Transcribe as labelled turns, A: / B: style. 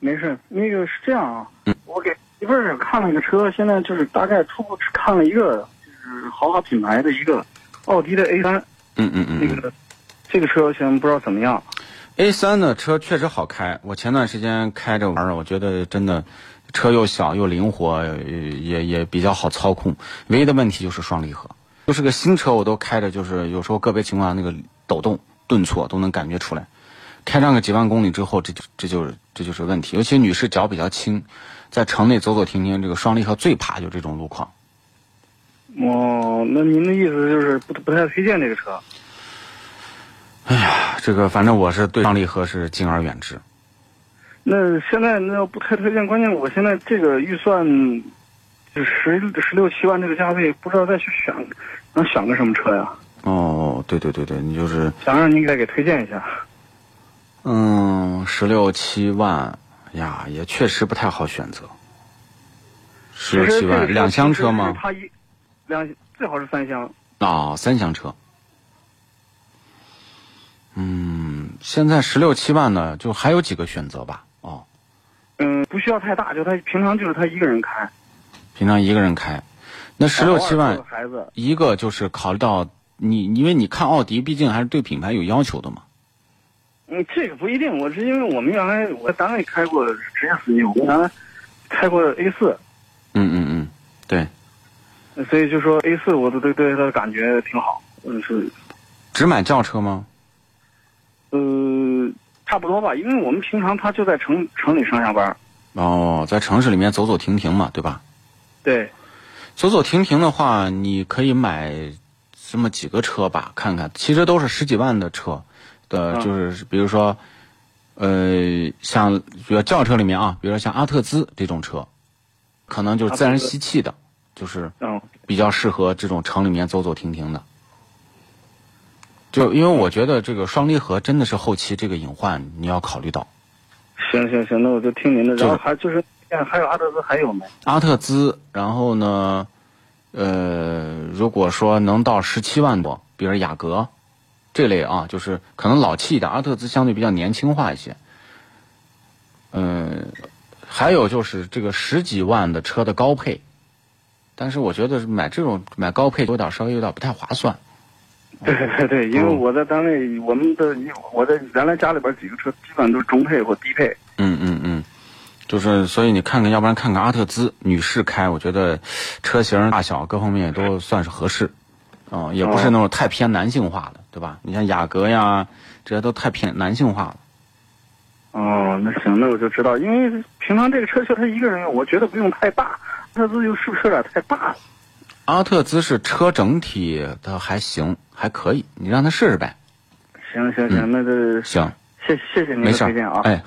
A: 没事，那个是这样啊，我给媳妇儿看了个车，现在就是大概初步只看了一个，就是豪华品牌的一个奥迪的 A 三，
B: 嗯嗯嗯
A: 那个这个车现在不知道怎么样。
B: ，A 三的车确实好开，我前段时间开着玩儿，我觉得真的车又小又灵活，呃也也比较好操控。唯一的问题就是双离合，就是个新车我都开着，就是有时候个别情况下那个抖动、顿挫都能感觉出来。开上个几万公里之后，这就这就是这就是问题。尤其女士脚比较轻，在城内走走停停，这个双离合最怕就这种路况。
A: 哦，那您的意思就是不不太推荐这个车？
B: 哎呀这个反正我是对双离合是敬而远之。
A: 那现在那要不太推荐，关键我现在这个预算就十十六七万这个价位，不知道再去选，能选个什么车呀？
B: 哦，对对对对，你就是
A: 想让您再给推荐一下。
B: 嗯，十六七万呀，也确实不太好选择。十六七万，两厢车吗？
A: 它一两最好是三厢。
B: 哦，三厢车。嗯，现在十六七万呢，就还有几个选择吧。哦，
A: 嗯，不需要太大，就他平常就是他一个人开。
B: 平常一个人开，那十六七万一个就是考虑到你，因为你看奥迪，毕竟还是对品牌有要求的嘛。
A: 嗯，这个不一定。我是因为我们原来我在单位开过职业司机，我们原来开过 A 四，
B: 嗯嗯嗯，对，
A: 所以就说 A 四我都对对它的感觉挺好。嗯，是
B: 只买轿车吗？
A: 呃差不多吧，因为我们平常他就在城城里上下班。
B: 哦，在城市里面走走停停嘛，对吧？
A: 对，
B: 走走停停的话，你可以买这么几个车吧，看看，其实都是十几万的车的，
A: 嗯
B: 就是比如说，呃，像比如轿车里面啊，比如说像阿特兹这种车，可能就是自然吸气的，就是
A: 嗯，
B: 比较适合这种城里面走走停停的。就因为我觉得这个双离合真的是后期这个隐患你要考虑到，
A: 行行行，那我就听您的。
B: 这个
A: 然后还就是还有阿特兹还有没？
B: 阿特兹，然后呢，呃，如果说能到十七万多，比如雅阁这类啊，就是可能老气一点，阿特兹相对比较年轻化一些。嗯、还有就是这个十几万的车的高配，但是我觉得买这种买高配有点稍微有点不太划算。
A: 对对对，因为我在单位，我们的我在原来家里边几个车基本上都是中配或低配。
B: 嗯嗯嗯，就是所以你看看，要不然看看阿特兹女士开，我觉得车型大小各方面也都算是合适，嗯、也不是那种太偏男性化的，对吧？你像雅阁呀，这些都太偏男性化了。
A: 哦，那行，那我就知道，因为平常这个车就他一个人用，我觉得不用太大，阿特兹又是不是有点太大了？
B: 阿特兹是车整体的还行，还可以，你让他试试呗。
A: 行行行，那就
B: 行，
A: 谢谢谢您的推荐啊。
B: 哎。